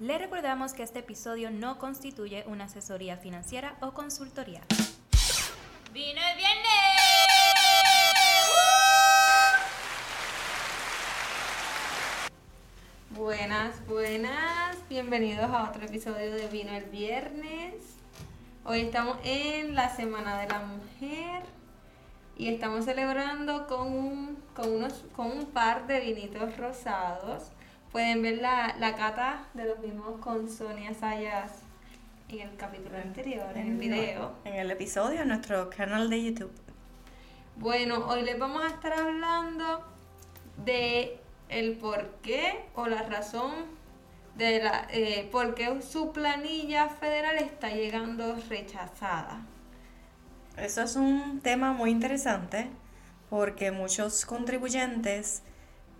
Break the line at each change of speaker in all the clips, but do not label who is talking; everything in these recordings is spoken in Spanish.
Le recordamos que este episodio no constituye una asesoría financiera o consultoría.
¡Vino el viernes!
Buenas, buenas. Bienvenidos a otro episodio de Vino el Viernes. Hoy estamos en la Semana de la Mujer y estamos celebrando con un, con unos, con un par de vinitos rosados. Pueden ver la, la cata de los mismos con Sonia Sayas en el capítulo anterior, en el video.
En el episodio en nuestro canal de YouTube.
Bueno, hoy les vamos a estar hablando de el por qué o la razón de la eh, por qué su planilla federal está llegando rechazada.
Eso es un tema muy interesante porque muchos contribuyentes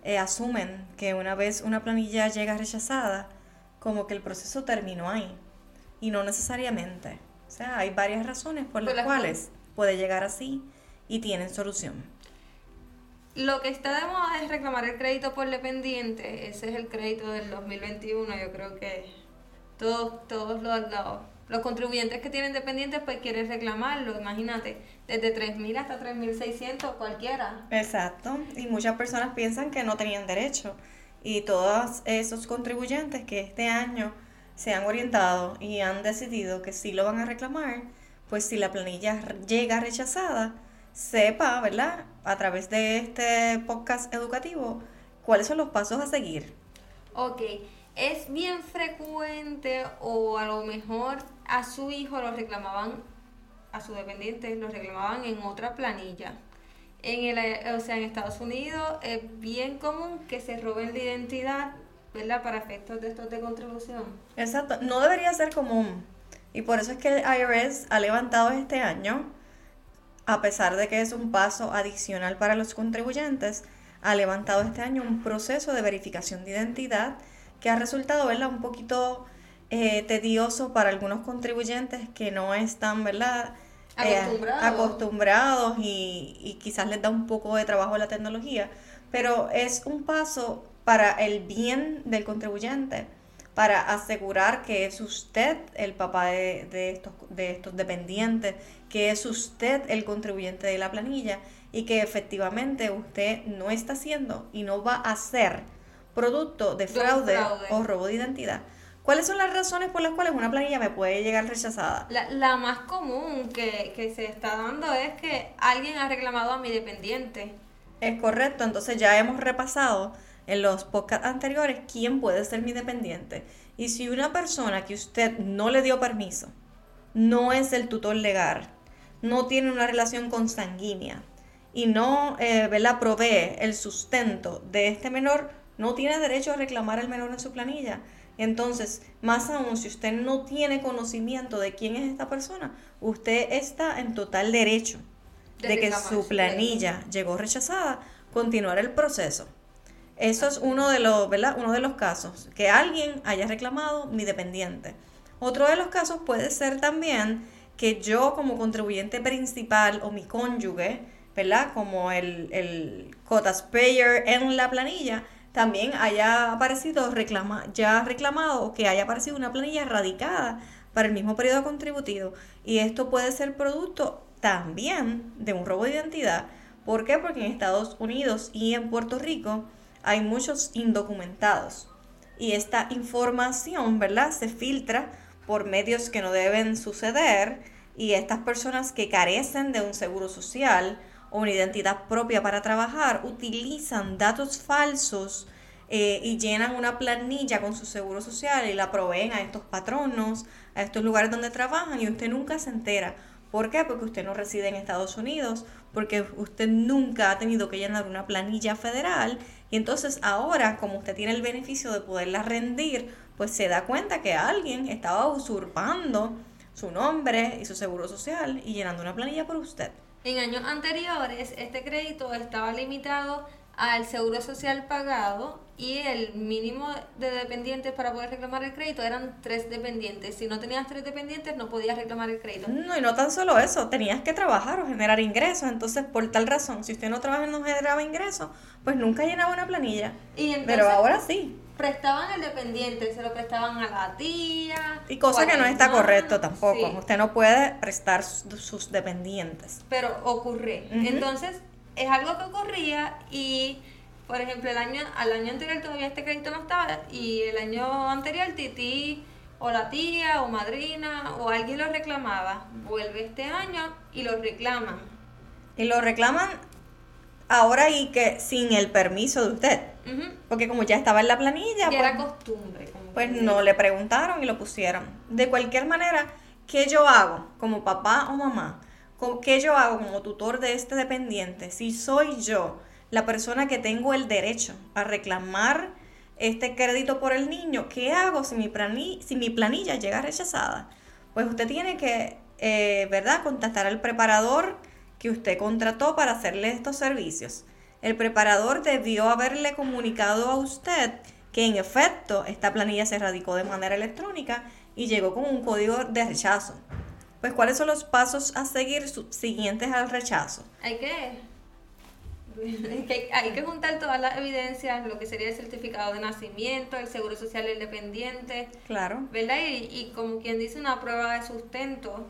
eh, asumen que una vez una planilla llega rechazada, como que el proceso terminó ahí. Y no necesariamente. O sea, hay varias razones por las
Por las
cuales puede llegar así y tienen solución.
Lo que está de moda es reclamar el crédito por dependiente. Ese es el crédito del 2021. Yo creo que todos, todos los, los, los contribuyentes que tienen dependientes pues quieren reclamarlo. Imagínate, desde 3.000 hasta 3.600 cualquiera.
Exacto. Y muchas personas piensan que no tenían derecho. Y todos esos contribuyentes que este año se han orientado y han decidido que sí lo van a reclamar, pues si la planilla llega rechazada, sepa, ¿verdad? A través de este podcast educativo, cuáles son los pasos a seguir.
Ok, es bien frecuente o a lo mejor a su hijo lo reclamaban, a su dependiente lo reclamaban en otra planilla. En el, o sea, en Estados Unidos es bien común que se roben la identidad, ¿verdad? Para efectos de estos de contribución.
Exacto, no debería ser común. Y por eso es que el IRS ha levantado este año, a pesar de que es un paso adicional para los contribuyentes, ha levantado este año un proceso de verificación de identidad que ha resultado, ¿verdad? Un poquito eh, tedioso para algunos contribuyentes que no están, ¿verdad? Eh,
Acostumbrados.
acostumbrados y, y quizás les da un poco de trabajo la tecnología, pero es un paso para el bien del contribuyente, para asegurar que es usted el papá de, de estos, de estos dependientes, que es usted el contribuyente de la planilla y que efectivamente usted no está haciendo y no va a ser producto de
De
fraude,
fraude.
o robo de identidad. ¿Cuáles son las razones por las cuales una planilla me puede llegar rechazada?
La, la más común que, que se está dando es que alguien ha reclamado a mi dependiente.
Es correcto, entonces ya hemos repasado en los podcasts anteriores quién puede ser mi dependiente. Y si una persona que usted no le dio permiso, no es el tutor legal, no tiene una relación consanguínea y no eh, ¿verdad? provee el sustento de este menor, no tiene derecho a reclamar al menor en su planilla. Entonces, más aún, si usted no tiene conocimiento de quién es esta persona, usted está en total derecho
De
de que su planilla llegó rechazada, continuar el proceso. Eso es uno de los, ¿verdad? Uno de los casos, que alguien haya reclamado mi dependiente. Otro de los casos puede ser también que yo como contribuyente principal o mi cónyuge, ¿verdad? Como el, el cotas payer en la planilla, también haya aparecido reclama, ya reclamado o que haya aparecido una planilla radicada para el mismo periodo contributivo. Y esto puede ser producto también de un robo de identidad. ¿Por qué? Porque en Estados Unidos y en Puerto Rico hay muchos indocumentados. Y esta información, ¿verdad? Se filtra por medios que no deben suceder y estas personas que carecen de un seguro social o una identidad propia para trabajar utilizan datos falsos eh, y llenan una planilla con su seguro social y la proveen a estos patronos, a estos lugares donde trabajan y usted nunca se entera. ¿Por qué? Porque usted no reside en Estados Unidos, porque usted nunca ha tenido que llenar una planilla federal y entonces ahora, como usted tiene el beneficio de poderla rendir, pues se da cuenta que alguien estaba usurpando su nombre y su seguro social y llenando una planilla por usted.
En años anteriores, este crédito estaba limitado al seguro social pagado y el mínimo de dependientes para poder reclamar el crédito eran tres dependientes. Si no tenías tres dependientes, no podías reclamar el crédito.
No, y no tan solo eso, tenías que trabajar o generar ingresos. Entonces, por tal razón, si usted no trabaja y no generaba ingresos, pues nunca llenaba una planilla.
Y entonces,
Pero ahora sí.
Prestaban el dependiente, se lo prestaban a la tía.
Y cosa que no está
hermano,
correcto tampoco.
sí.
Usted no puede prestar sus, sus dependientes.
pero ocurre. Entonces, es algo que ocurría y, por ejemplo, el año, al año anterior todavía este crédito no estaba y el año anterior Titi o la tía o madrina o alguien lo reclamaba. Vuelve este año y lo reclaman.
Y lo reclaman ahora y que sin el permiso de usted. Porque como ya estaba en la planilla,
Ya
pues,
era costumbre. como
pues no le preguntaron y lo pusieron. De cualquier manera, ¿qué yo hago como papá o mamá? ¿Qué yo hago como tutor de este dependiente? Si soy yo la persona que tengo el derecho a reclamar este crédito por el niño, ¿qué hago si mi, plani- si mi planilla llega rechazada? Pues usted tiene que, eh, ¿verdad?, contactar al preparador que usted contrató para hacerle estos servicios. El preparador debió haberle comunicado a usted que en efecto esta planilla se radicó de manera electrónica y llegó con un código de rechazo. Pues, ¿cuáles son los pasos a seguir subsiguientes al rechazo?
Hay que, hay que juntar todas las evidencias, lo que sería el certificado de nacimiento, el seguro social del dependiente,
Claro.
¿verdad? Y, y como quien dice, una prueba de sustento.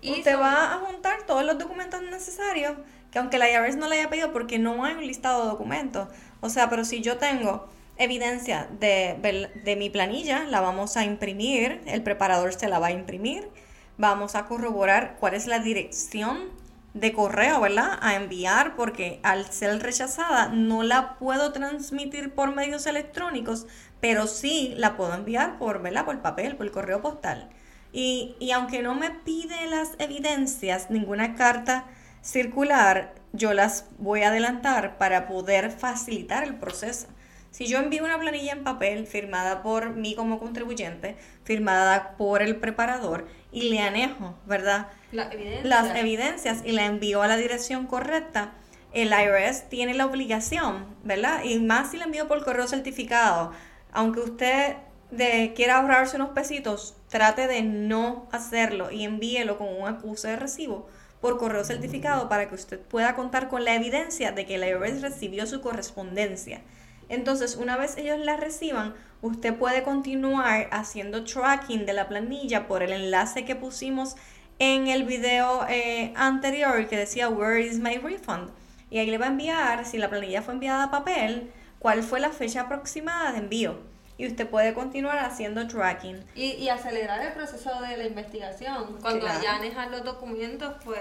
Y
Usted
sobre-
va a juntar todos los documentos necesarios, que aunque la IRS no le haya pedido, porque no hay un listado de documentos. O sea, pero si yo tengo evidencia de, de mi planilla, la vamos a imprimir, el preparador se la va a imprimir, vamos a corroborar cuál es la dirección de correo, ¿verdad? A enviar, porque al ser rechazada no la puedo transmitir por medios electrónicos, pero sí la puedo enviar por, ¿verdad? Por papel, por correo postal. Y, y aunque no me pide las evidencias, ninguna carta circular, yo las voy a adelantar para poder facilitar el proceso. Si yo envío una planilla en papel firmada por mí como contribuyente, firmada por el preparador y le anejo, ¿verdad?
La evidencia.
las evidencias y la envío a la dirección correcta, el IRS tiene la obligación, ¿verdad? Y más si la envío por correo certificado, aunque usted de, quiera ahorrarse unos pesitos, trate de no hacerlo y envíelo con un acuse de recibo por correo certificado para que usted pueda contar con la evidencia de que el IRS recibió su correspondencia. Entonces, una vez ellos la reciban, usted puede continuar haciendo tracking de la planilla por el enlace que pusimos en el video eh, anterior que decía Where is my refund? Y ahí le va a enviar, si la planilla fue enviada a papel, cuál fue la fecha aproximada de envío. Y usted puede continuar haciendo tracking.
Y, y acelerar el proceso de la investigación. Cuando
Claro.
ya anejan los documentos, pues...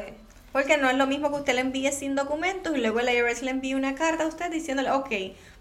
Porque no es lo mismo que usted le envíe sin documentos y luego el IRS le envíe una carta a usted diciéndole, ok,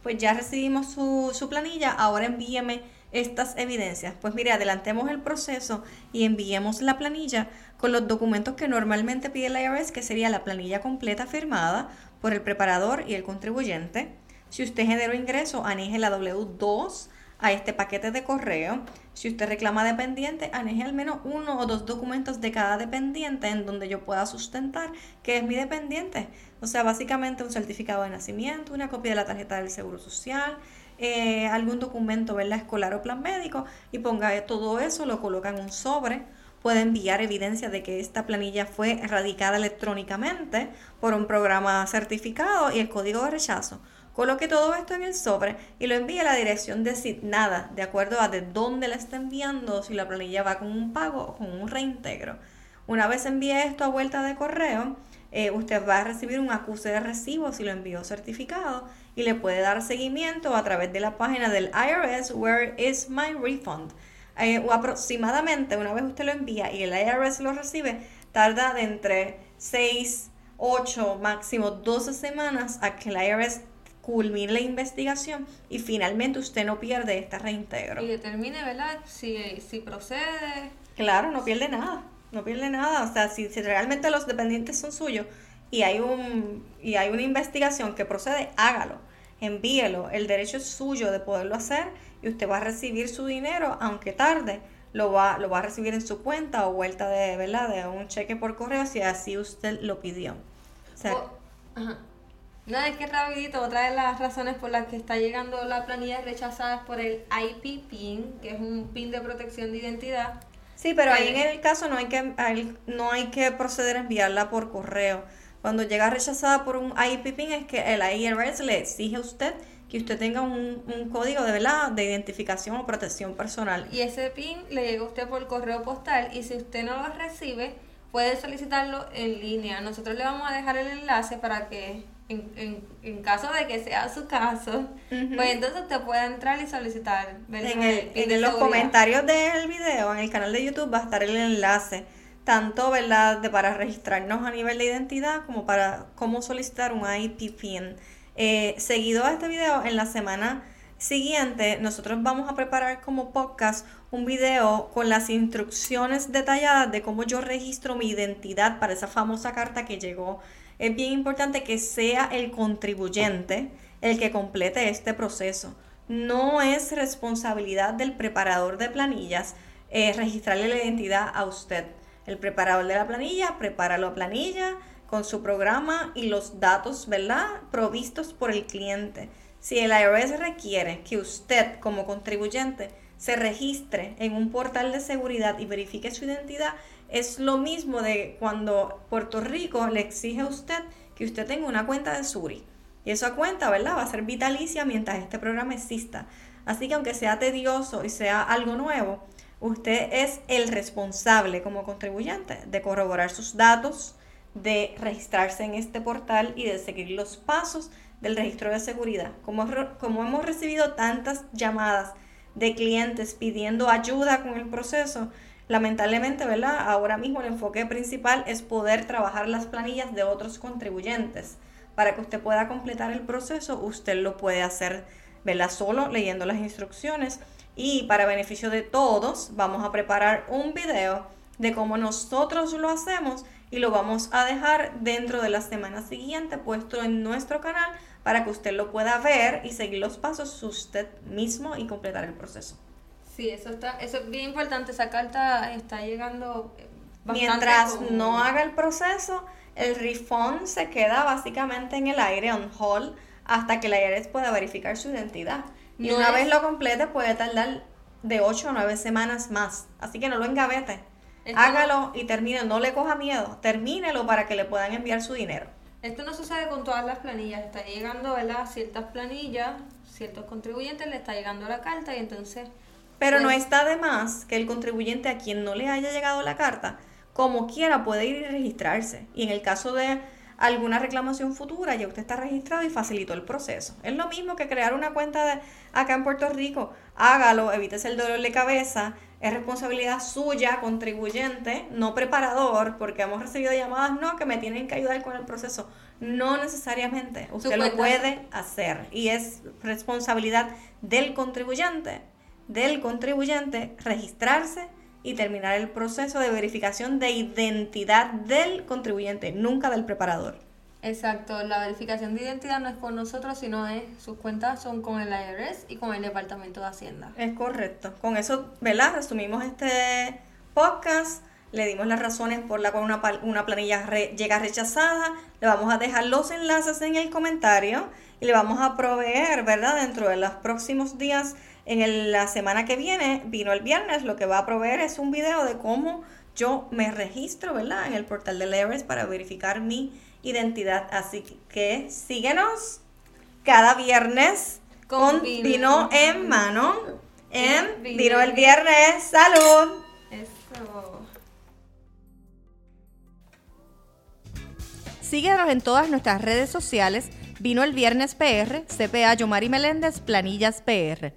pues ya recibimos su, su planilla, ahora envíeme estas evidencias. Pues mire, adelantemos el proceso y enviemos la planilla con los documentos que normalmente pide el IRS, que sería la planilla completa firmada por el preparador y el contribuyente. Si usted generó ingreso, aneje la W2 a este paquete de correo. Si usted reclama dependiente, aneje al menos uno o dos documentos de cada dependiente en donde yo pueda sustentar que es mi dependiente. O sea, básicamente un certificado de nacimiento, una copia de la tarjeta del Seguro Social, eh, algún documento, ¿verdad? Escolar o plan médico y ponga todo eso, lo coloca en un sobre. Puede enviar evidencia de que esta planilla fue radicada electrónicamente por un programa certificado y el código de rechazo. Coloque todo esto en el sobre y lo envíe a la dirección designada, de acuerdo a de dónde la está enviando, si la planilla va con un pago o con un reintegro. Una vez envíe esto a vuelta de correo, eh, usted va a recibir un acuse de recibo si lo envió certificado y le puede dar seguimiento a través de la página del IRS Where is my refund. Eh, o aproximadamente una vez usted lo envía y el IRS lo recibe, tarda de entre 6, 8, máximo 12 semanas a que el IRS culmine la investigación y finalmente usted no pierde este reintegro.
Y determine, ¿verdad? Si, si procede.
Claro, no pierde nada, no pierde nada. O sea, si, si realmente los dependientes son suyos y hay un y hay una investigación que procede, hágalo, envíelo. El derecho es suyo de poderlo hacer y usted va a recibir su dinero, aunque tarde, lo va, lo va a recibir en su cuenta o vuelta de, ¿verdad? de un cheque por correo si así usted lo pidió. O sea,
ajá. Nada, es que rapidito, otra de las razones por las que está llegando la planilla rechazada es por el IP PIN, que es un PIN de protección de identidad.
Sí, pero ahí en el caso no hay que no hay que proceder a enviarla por correo. Cuando llega rechazada por un IPPIN es que el IRS le exige a usted que que usted tenga un, un código de verdad de identificación o protección personal.
Y ese PIN le llega a usted por correo postal y si usted no lo recibe, puede solicitarlo en línea. Nosotros le vamos a dejar el enlace para que en, en, en caso de que sea su caso, pues entonces usted puede entrar y solicitar.
En, el- en los comentarios del video, en el canal de YouTube, va a estar el enlace, tanto ¿verdad? De para registrarnos a nivel de identidad como para cómo solicitar un IP PIN. Eh, seguido a este video, en la semana siguiente, nosotros vamos a preparar como podcast un video con las instrucciones detalladas de cómo yo registro mi identidad para esa famosa carta que llegó. Es bien importante que sea el contribuyente el que complete este proceso. No es responsabilidad del preparador de planillas eh, registrarle la identidad a usted. El preparador de la planilla prepara la planilla con su programa y los datos, ¿verdad? Provistos por el cliente. Si el IRS requiere que usted como contribuyente se registre en un portal de seguridad y verifique su identidad, es lo mismo de cuando Puerto Rico le exige a usted que usted tenga una cuenta de Suri. Y esa cuenta, ¿verdad? Va a ser vitalicia mientras este programa exista. Así que aunque sea tedioso y sea algo nuevo, usted es el responsable como contribuyente de corroborar sus datos, de registrarse en este portal y de seguir los pasos del registro de seguridad. Como, como hemos recibido tantas llamadas de clientes pidiendo ayuda con el proceso, lamentablemente, ¿verdad? Ahora mismo el enfoque principal es poder trabajar las planillas de otros contribuyentes. Para que usted pueda completar el proceso, usted lo puede hacer, ¿verdad? Solo leyendo las instrucciones. Y para beneficio de todos, vamos a preparar un video de cómo nosotros lo hacemos y lo vamos a dejar dentro de la semana siguiente puesto en nuestro canal para que usted lo pueda ver y seguir los pasos usted mismo y completar el proceso.
Sí, eso está, eso es bien importante. Esa carta está llegando bastante
Mientras no haga el proceso, el refund se queda básicamente en el aire, on hold, hasta que la IRS pueda verificar su identidad. Y una
es-
vez lo complete, puede tardar de 8 a 9 semanas más. Así que no lo engavete.
Esto-
Hágalo y termine, no le coja miedo. Termínelo para que le puedan enviar su dinero.
Esto no sucede con todas las planillas. Está llegando, ¿verdad? Ciertas planillas, ciertos contribuyentes le está llegando la carta y entonces.
Pero no está de más que el contribuyente a quien no le haya llegado la carta, como quiera, puede ir y registrarse. Y en el caso de alguna reclamación futura, ya usted está registrado y facilitó el proceso. Es lo mismo que crear una cuenta de acá en Puerto Rico. Hágalo, evítese el dolor de cabeza. Es responsabilidad suya, contribuyente, no preparador, porque hemos recibido llamadas, no, que me tienen que ayudar con el proceso. No necesariamente. Usted lo puede hacer. Y es responsabilidad del contribuyente del contribuyente registrarse y terminar el proceso de verificación de identidad del contribuyente, nunca del preparador.
Exacto, la verificación de identidad no es con nosotros, sino es sus cuentas son con el IRS y con el Departamento de Hacienda.
Es correcto. Con eso, ¿verdad? Resumimos este podcast. Le dimos las razones por la cual una, una planilla re- llega rechazada. Le vamos a dejar los enlaces en el comentario y le vamos a proveer, ¿verdad? Dentro de los próximos días, en el- la semana que viene, vino el viernes, lo que va a proveer es un video de cómo yo me registro, ¿verdad? En el portal de IRS para verificar mi identidad. Así que síguenos cada viernes
Con
con
vino.
vino en mano. En
Vino
Vino el
el
Viernes. ¡Salud!
Eso.
Síguenos en todas nuestras redes sociales. Vino el Viernes PR, CPA Yomari Meléndez, Planillas PR.